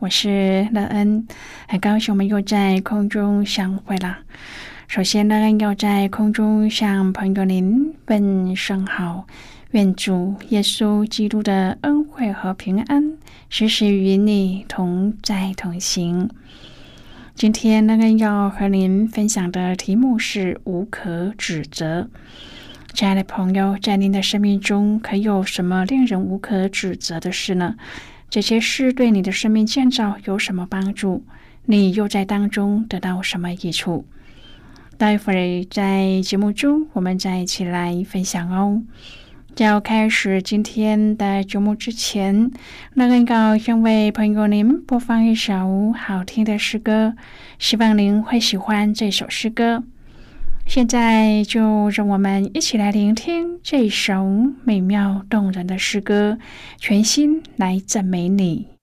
我是乐恩，很高兴我们又在空中相会了。首先，乐恩要在空中向朋友您问声好，愿主耶稣基督的恩惠和平安时时与你同在同行。今天，乐恩要和您分享的题目是无可指责。亲爱的朋友，在您的生命中，可有什么令人无可指责的事呢？这些事对你的生命建造有什么帮助？你又在当中得到什么益处？待会儿在节目中，我们再一起来分享哦。在要开始今天的节目之前，那很高兴为朋友您播放一首好听的诗歌，希望您会喜欢这首诗歌。现在就让我们一起来聆听这首美妙动人的诗歌，全心来赞美你。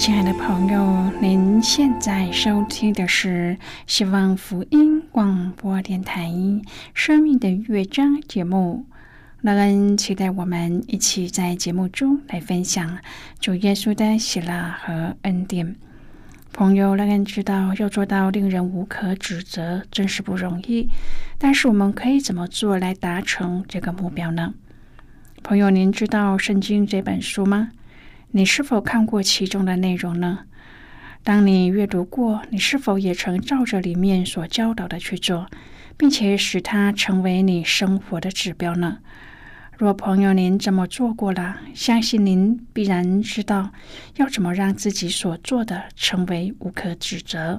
亲爱的朋友，您现在收听的是希望福音广播电台《生命的乐章》节目。乐恩期待我们一起在节目中来分享主耶稣的喜乐和恩典。朋友，乐恩知道要做到令人无可指责，真是不容易。但是我们可以怎么做来达成这个目标呢？朋友，您知道《圣经》这本书吗？你是否看过其中的内容呢？当你阅读过，你是否也曾照着里面所教导的去做，并且使它成为你生活的指标呢？若朋友您这么做过了，相信您必然知道要怎么让自己所做的成为无可指责。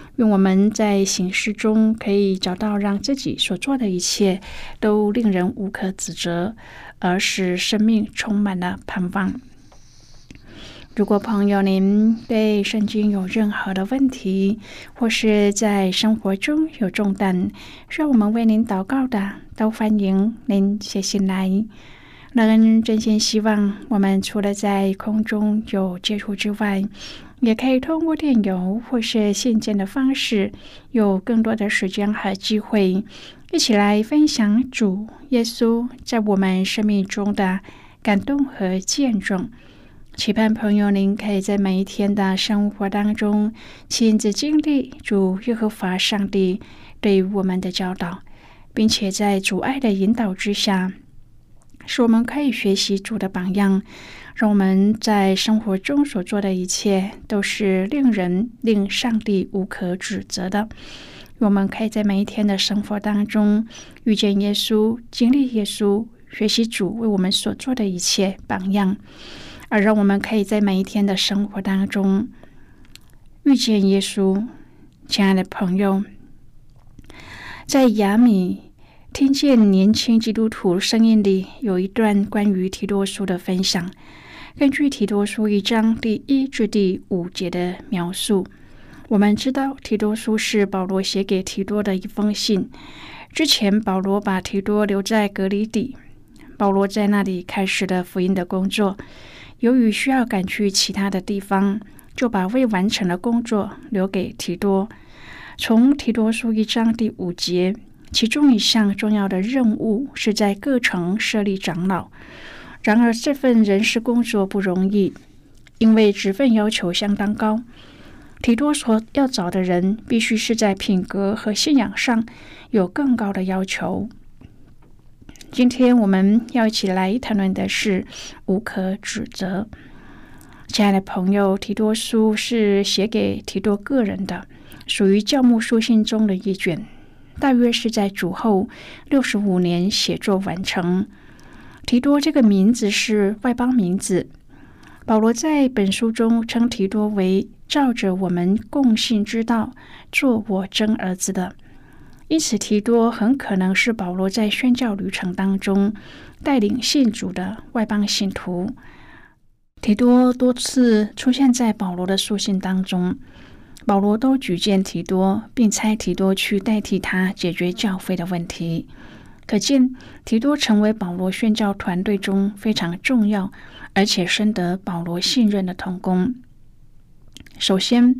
愿我们在行事中可以找到让自己所做的一切都令人无可指责，而使生命充满了盼望。如果朋友您对圣经有任何的问题，或是在生活中有重担，需要我们为您祷告的，都欢迎您写信来。乐恩真心希望，我们除了在空中有接触之外，也可以通过电邮或是信件的方式，有更多的时间和机会，一起来分享主耶稣在我们生命中的感动和见证。期盼朋友您可以在每一天的生活当中亲自经历主耶和华上帝对我们的教导，并且在主爱的引导之下，使我们可以学习主的榜样。让我们在生活中所做的一切都是令人、令上帝无可指责的。我们可以在每一天的生活当中遇见耶稣、经历耶稣、学习主为我们所做的一切榜样，而让我们可以在每一天的生活当中遇见耶稣。亲爱的朋友，在雅米听见年轻基督徒声音里有一段关于提多书的分享。根据提多书一章第一至第五节的描述，我们知道提多书是保罗写给提多的一封信。之前，保罗把提多留在隔离底，保罗在那里开始了福音的工作。由于需要赶去其他的地方，就把未完成的工作留给提多。从提多书一章第五节，其中一项重要的任务是在各城设立长老。然而，这份人事工作不容易，因为职份要求相当高。提多所要找的人，必须是在品格和信仰上有更高的要求。今天我们要一起来谈论的是无可指责。亲爱的朋友，提多书是写给提多个人的，属于教牧书信中的一卷，大约是在主后六十五年写作完成。提多这个名字是外邦名字。保罗在本书中称提多为照着我们共信之道做我真儿子的，因此提多很可能是保罗在宣教旅程当中带领信主的外邦信徒。提多多次出现在保罗的书信当中，保罗都举荐提多，并差提多去代替他解决教会的问题。可见，提多成为保罗宣教团队中非常重要，而且深得保罗信任的同工。首先，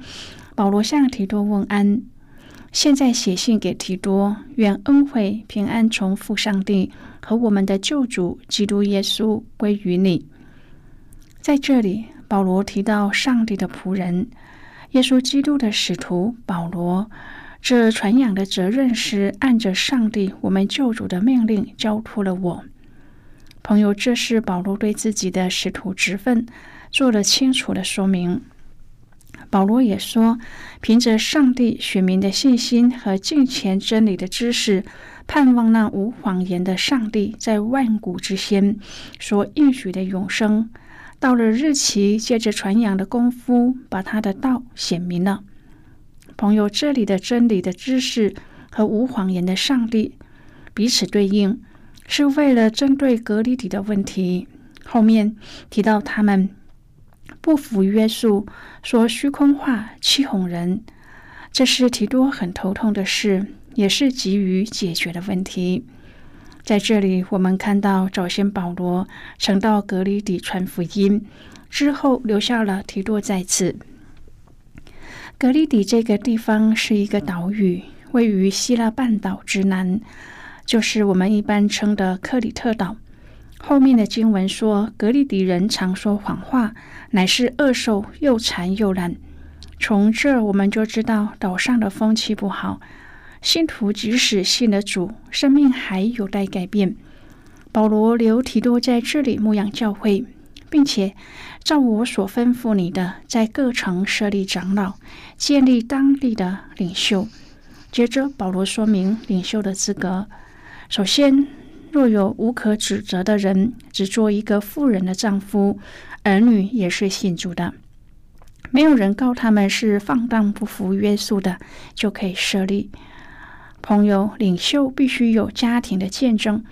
保罗向提多问安，现在写信给提多，愿恩惠平安从父上帝和我们的救主基督耶稣归于你。在这里，保罗提到上帝的仆人，耶稣基督的使徒保罗。这传扬的责任是按着上帝我们救主的命令交托了我，朋友。这是保罗对自己的使徒职分做了清楚的说明。保罗也说，凭着上帝选民的信心和敬虔真理的知识，盼望那无谎言的上帝在万古之先所应许的永生，到了日期，借着传扬的功夫，把他的道显明了。朋友，这里的真理的知识和无谎言的上帝彼此对应，是为了针对隔离底的问题。后面提到他们不服约束，说虚空话，欺哄人，这是提多很头痛的事，也是急于解决的问题。在这里，我们看到早先保罗曾到格里底传福音，之后留下了提多在此。格里底这个地方是一个岛屿，位于希腊半岛之南，就是我们一般称的克里特岛。后面的经文说，格里底人常说谎话，乃是恶兽，又馋又懒。从这儿我们就知道岛上的风气不好。信徒即使信了主，生命还有待改变。保罗留提多在这里牧养教会，并且照我所吩咐你的，在各城设立长老，建立当地的领袖。接着，保罗说明领袖的资格。首先，若有无可指责的人，只做一个妇人的丈夫，儿女也是信主的，没有人告他们是放荡不服约束的，就可以设立。朋友，领袖必须有家庭的见证。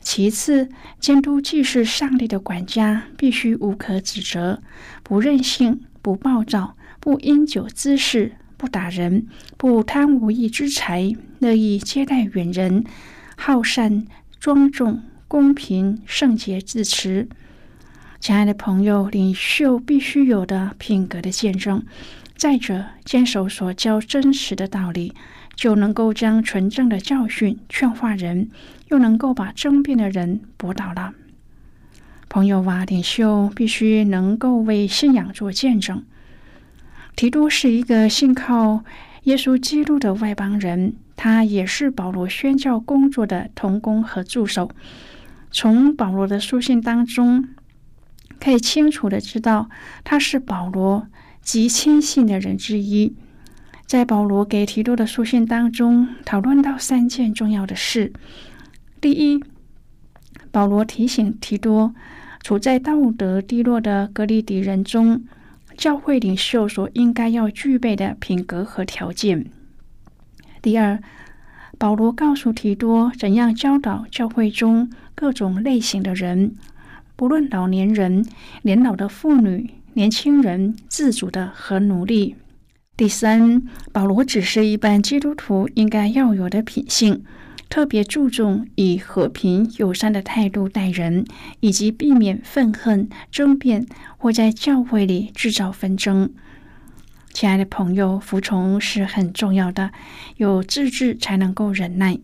其次，监督既是上帝的管家，必须无可指责，不任性，不暴躁，不因酒滋事，不打人，不贪无义之财，乐意接待远人，好善、庄重、公平、圣洁自持。亲爱的朋友，领袖必须有的品格的见证。再者，坚守所教真实的道理。就能够将纯正的教训劝化人，又能够把争辩的人驳倒了。朋友啊，领袖必须能够为信仰做见证。提多是一个信靠耶稣基督的外邦人，他也是保罗宣教工作的同工和助手。从保罗的书信当中，可以清楚的知道，他是保罗极亲信的人之一。在保罗给提多的书信当中，讨论到三件重要的事。第一，保罗提醒提多，处在道德低落的格里底人中，教会领袖所应该要具备的品格和条件。第二，保罗告诉提多怎样教导教会中各种类型的人，不论老年人、年老的妇女、年轻人、自主的和奴隶。第三，保罗只是一般基督徒应该要有的品性，特别注重以和平友善的态度待人，以及避免愤恨、争辩或在教会里制造纷争。亲爱的朋友，服从是很重要的，有自制才能够忍耐。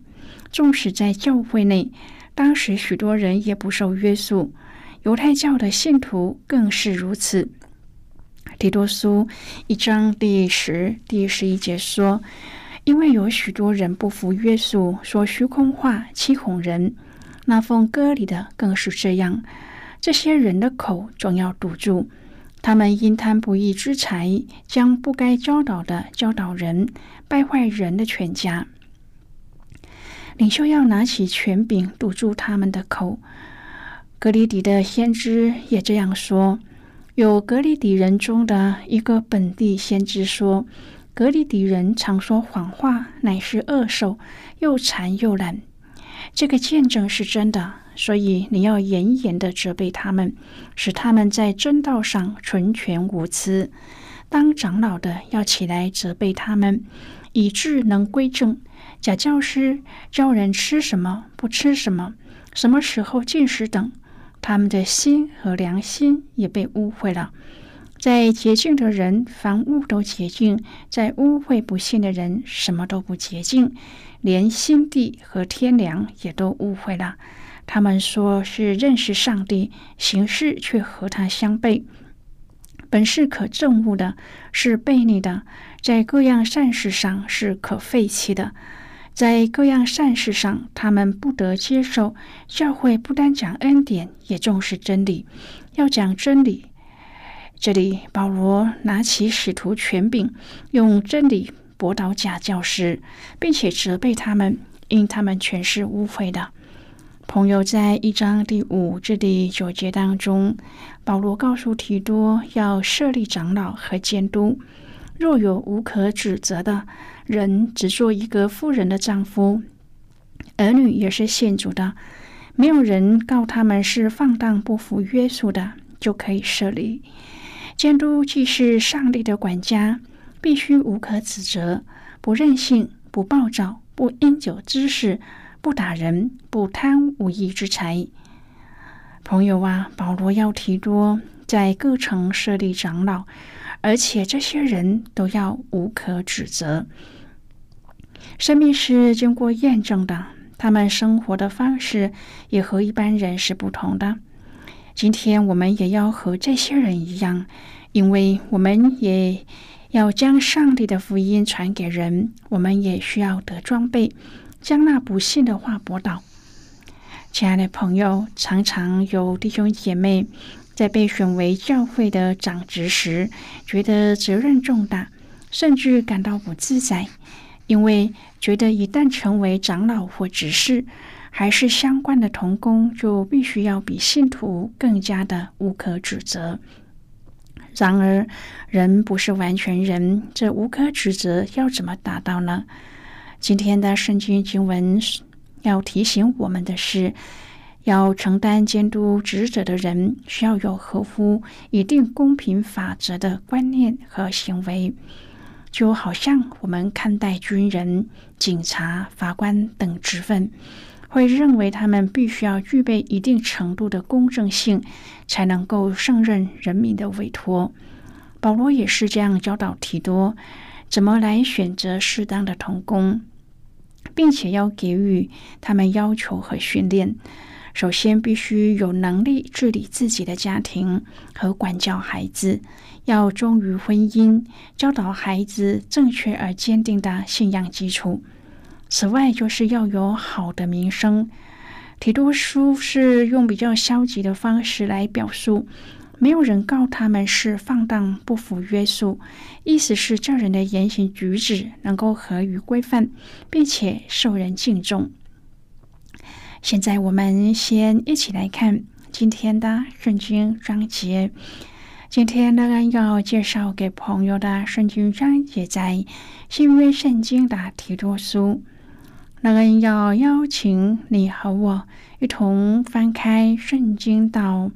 纵使在教会内，当时许多人也不受约束，犹太教的信徒更是如此。提多书一章第十、第十一节说：“因为有许多人不服约束，说虚空话，欺哄人。那奉歌里的更是这样。这些人的口总要堵住，他们因贪不义之财，将不该教导的教导人，败坏人的全家。领袖要拿起权柄堵住他们的口。格里底的先知也这样说。”有格里底人中的一个本地先知说：“格里底人常说谎话，乃是恶兽，又馋又懒。”这个见证是真的，所以你要严严的责备他们，使他们在真道上纯全无疵。当长老的要起来责备他们，以致能归正。假教师教人吃什么，不吃什么，什么时候进食等。他们的心和良心也被污秽了。在洁净的人，凡物都洁净；在污秽不信的人，什么都不洁净，连心地和天良也都污秽了。他们说是认识上帝，行事却和他相悖。本是可憎恶的，是悖逆的，在各样善事上是可废弃的。在各样善事上，他们不得接受。教会不单讲恩典，也重视真理，要讲真理。这里，保罗拿起使徒权柄，用真理驳倒假教师，并且责备他们，因他们全是污秽的。朋友，在一章第五至第九节当中，保罗告诉提多要设立长老和监督。若有无可指责的人，只做一个妇人的丈夫，儿女也是信主的，没有人告他们是放荡不服约束的，就可以设立监督。既是上帝的管家，必须无可指责，不任性，不暴躁，不因酒滋事，不打人，不贪无义之财。朋友啊，保罗要提多在各城设立长老，而且这些人都要无可指责。生命是经过验证的，他们生活的方式也和一般人是不同的。今天我们也要和这些人一样，因为我们也要将上帝的福音传给人，我们也需要得装备，将那不信的话驳倒。亲爱的朋友，常常有弟兄姐妹在被选为教会的长职时，觉得责任重大，甚至感到不自在。因为觉得一旦成为长老或执事，还是相关的同工，就必须要比信徒更加的无可指责。然而，人不是完全人，这无可指责要怎么达到呢？今天的圣经经文要提醒我们的是，要承担监督职责的人，需要有合乎一定公平法则的观念和行为。就好像我们看待军人、警察、法官等职分，会认为他们必须要具备一定程度的公正性，才能够胜任人民的委托。保罗也是这样教导提多，怎么来选择适当的童工，并且要给予他们要求和训练。首先，必须有能力治理自己的家庭和管教孩子。要忠于婚姻，教导孩子正确而坚定的信仰基础。此外，就是要有好的名声。提多书是用比较消极的方式来表述，没有人告他们是放荡不服约束，意思是这人的言行举止能够合于规范，并且受人敬重。现在，我们先一起来看今天的圣经章节。今天乐恩要介绍给朋友的圣经章节在新约圣经的提多书。乐恩要邀请你和我一同翻开圣经到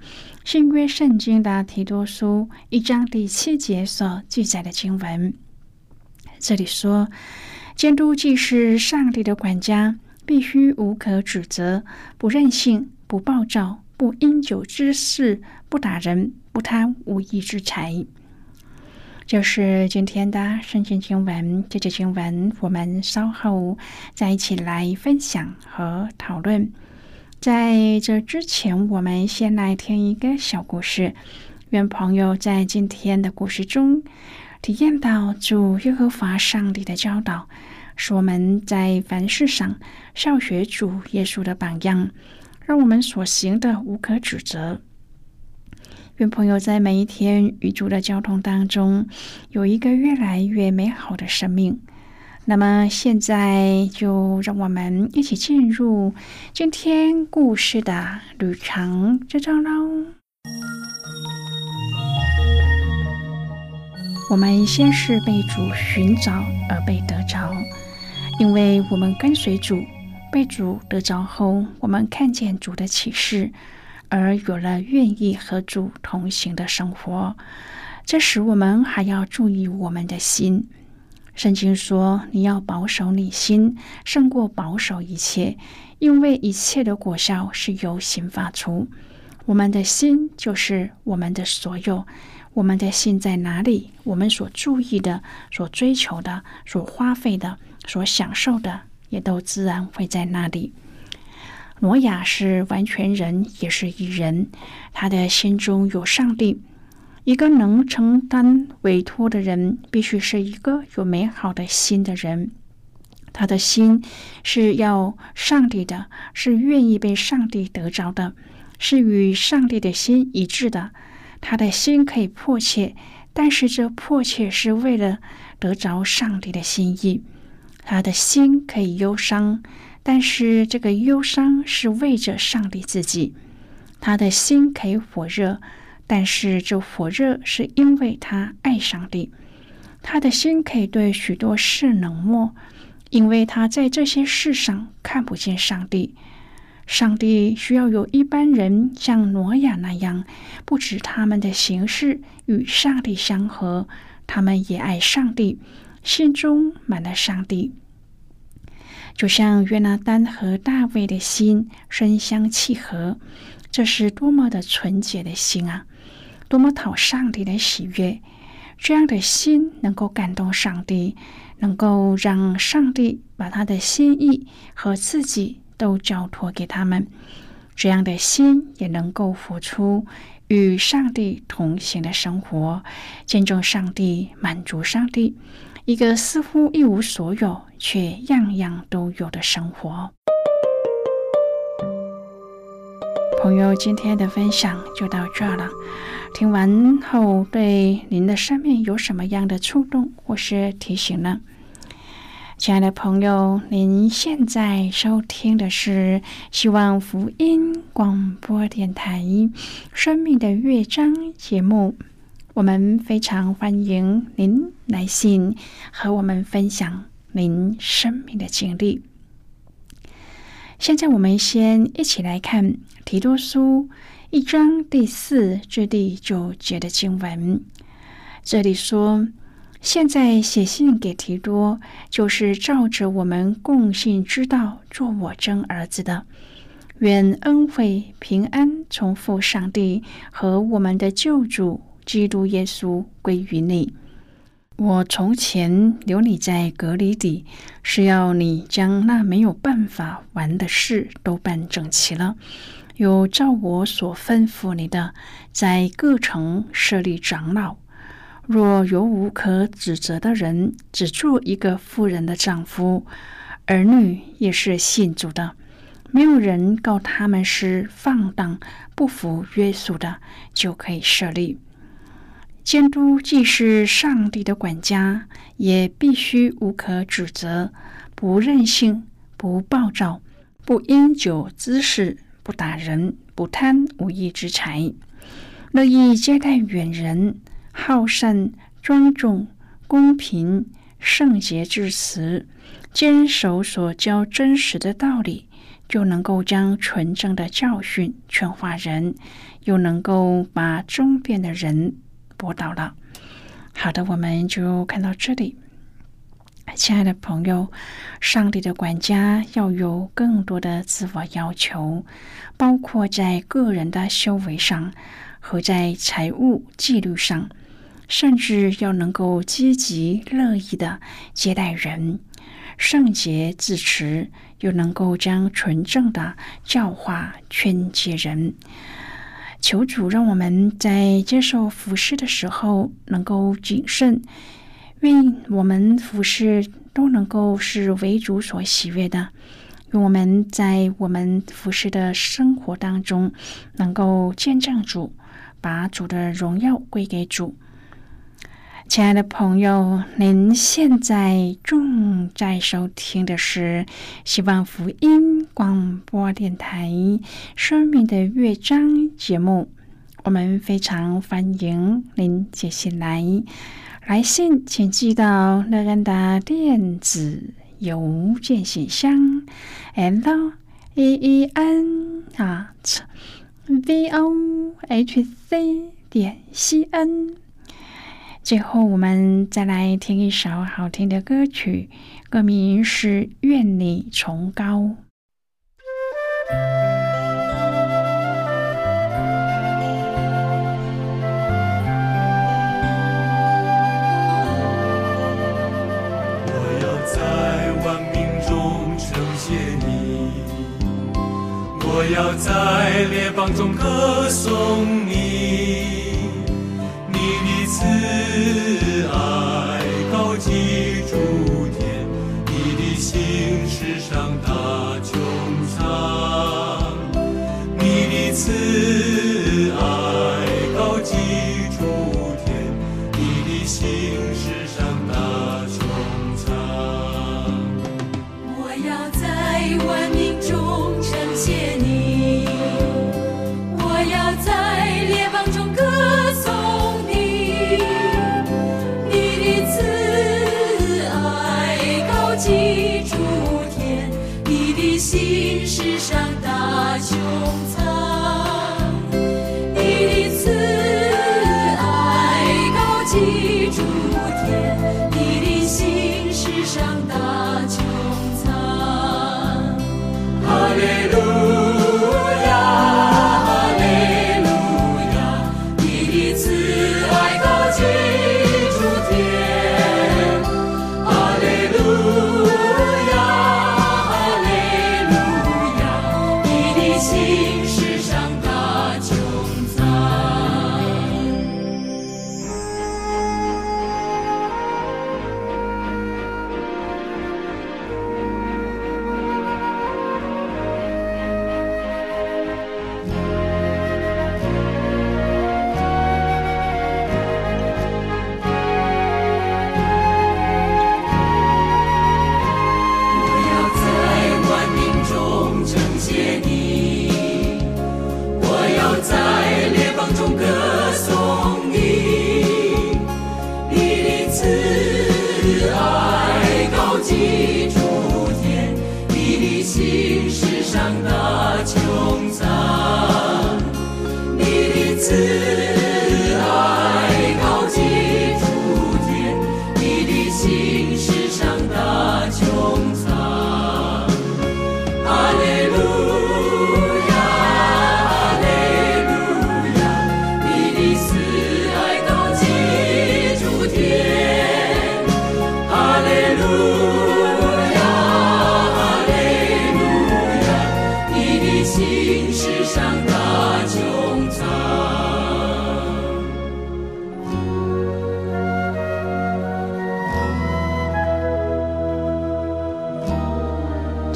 新约圣经的提多书一章第七节所记载的经文。这里说，监督既是上帝的管家，必须无可指责，不任性，不暴躁，不因酒之事，不打人。不贪无义之财，就是今天的圣经经文。这节经文，我们稍后再一起来分享和讨论。在这之前，我们先来听一个小故事。愿朋友在今天的故事中体验到主耶和华上帝的教导，使我们在凡事上效学主耶稣的榜样，让我们所行的无可指责。愿朋友在每一天与主的交通当中，有一个越来越美好的生命。那么，现在就让我们一起进入今天故事的旅程之中喽。我们先是被主寻找而被得着，因为我们跟随主，被主得着后，我们看见主的启示。而有了愿意和主同行的生活，这时我们还要注意我们的心。圣经说：“你要保守你心，胜过保守一切，因为一切的果效是由心发出。”我们的心就是我们的所有。我们的心在哪里，我们所注意的、所追求的、所花费的、所享受的，也都自然会在那里。挪亚是完全人，也是一人。他的心中有上帝。一个能承担委托的人，必须是一个有美好的心的人。他的心是要上帝的，是愿意被上帝得着的，是与上帝的心一致的。他的心可以迫切，但是这迫切是为了得着上帝的心意。他的心可以忧伤。但是这个忧伤是为着上帝自己，他的心可以火热，但是这火热是因为他爱上帝。他的心可以对许多事冷漠，因为他在这些事上看不见上帝。上帝需要有一般人像挪亚那样，不止他们的形式与上帝相合，他们也爱上帝，心中满了上帝。就像约拿丹和大卫的心深相契合，这是多么的纯洁的心啊！多么讨上帝的喜悦！这样的心能够感动上帝，能够让上帝把他的心意和自己都交托给他们。这样的心也能够付出与上帝同行的生活，见证上帝，满足上帝。一个似乎一无所有，却样样都有的生活。朋友，今天的分享就到这了。听完后，对您的生命有什么样的触动或是提醒呢？亲爱的朋友，您现在收听的是希望福音广播电台《生命的乐章》节目。我们非常欢迎您来信和我们分享您生命的经历。现在，我们先一起来看提多书一章第四至第九节的经文。这里说：“现在写信给提多，就是照着我们共信之道做我真儿子的。愿恩惠平安从父上帝和我们的救主。”基督耶稣归于你。我从前留你在隔离底，是要你将那没有办法完的事都办整齐了。有照我所吩咐你的，在各城设立长老。若有无可指责的人，只做一个妇人的丈夫，儿女也是信主的，没有人告他们是放荡不服约束的，就可以设立。监督既是上帝的管家，也必须无可指责，不任性，不暴躁，不因酒滋事，不打人，不贪无义之财，乐意接待远人，好善、庄重、公平、圣洁至慈，坚守所教真实的道理，就能够将纯正的教训劝化人，又能够把争辩的人。播到了，好的，我们就看到这里。亲爱的朋友，上帝的管家要有更多的自我要求，包括在个人的修为上和在财务纪律上，甚至要能够积极乐意的接待人，圣洁自持，又能够将纯正的教化劝诫人。求主让我们在接受服侍的时候能够谨慎，愿我们服侍都能够是为主所喜悦的。愿我们在我们服侍的生活当中能够见证主，把主的荣耀归给主。亲爱的朋友，您现在正在收听的是希望福音广播电台《生命的乐章》节目。我们非常欢迎您接下来来信，请寄到乐安的电子邮件信箱：l e e n at v o h c 点 c n。最后，我们再来听一首好听的歌曲，歌名是《愿你崇高》。我要在万民中称谢你，我要在列邦中歌颂你。você.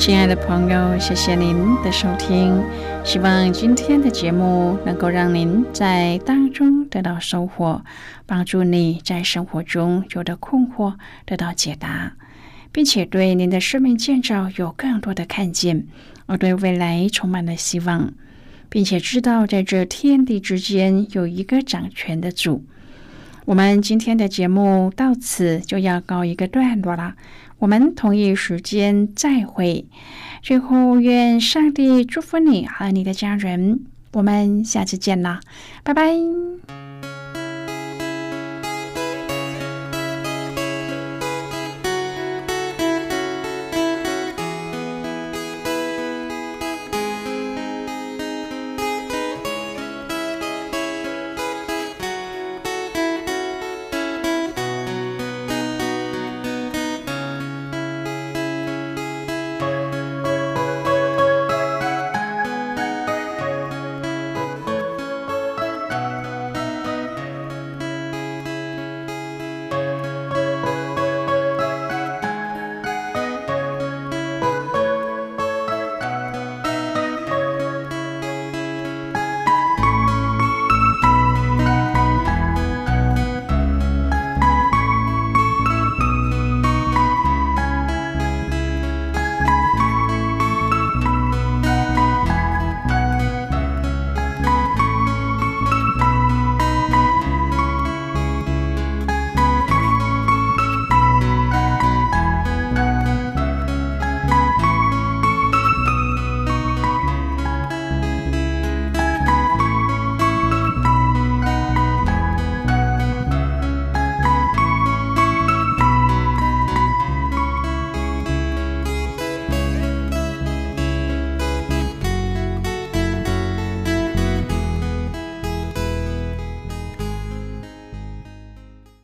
亲爱的朋友，谢谢您的收听。希望今天的节目能够让您在当中得到收获，帮助你在生活中有的困惑得到解答，并且对您的生命建造有更多的看见，而对未来充满了希望，并且知道在这天地之间有一个掌权的主。我们今天的节目到此就要告一个段落了。我们同一时间再会。最后，愿上帝祝福你和你的家人。我们下次见啦，拜拜。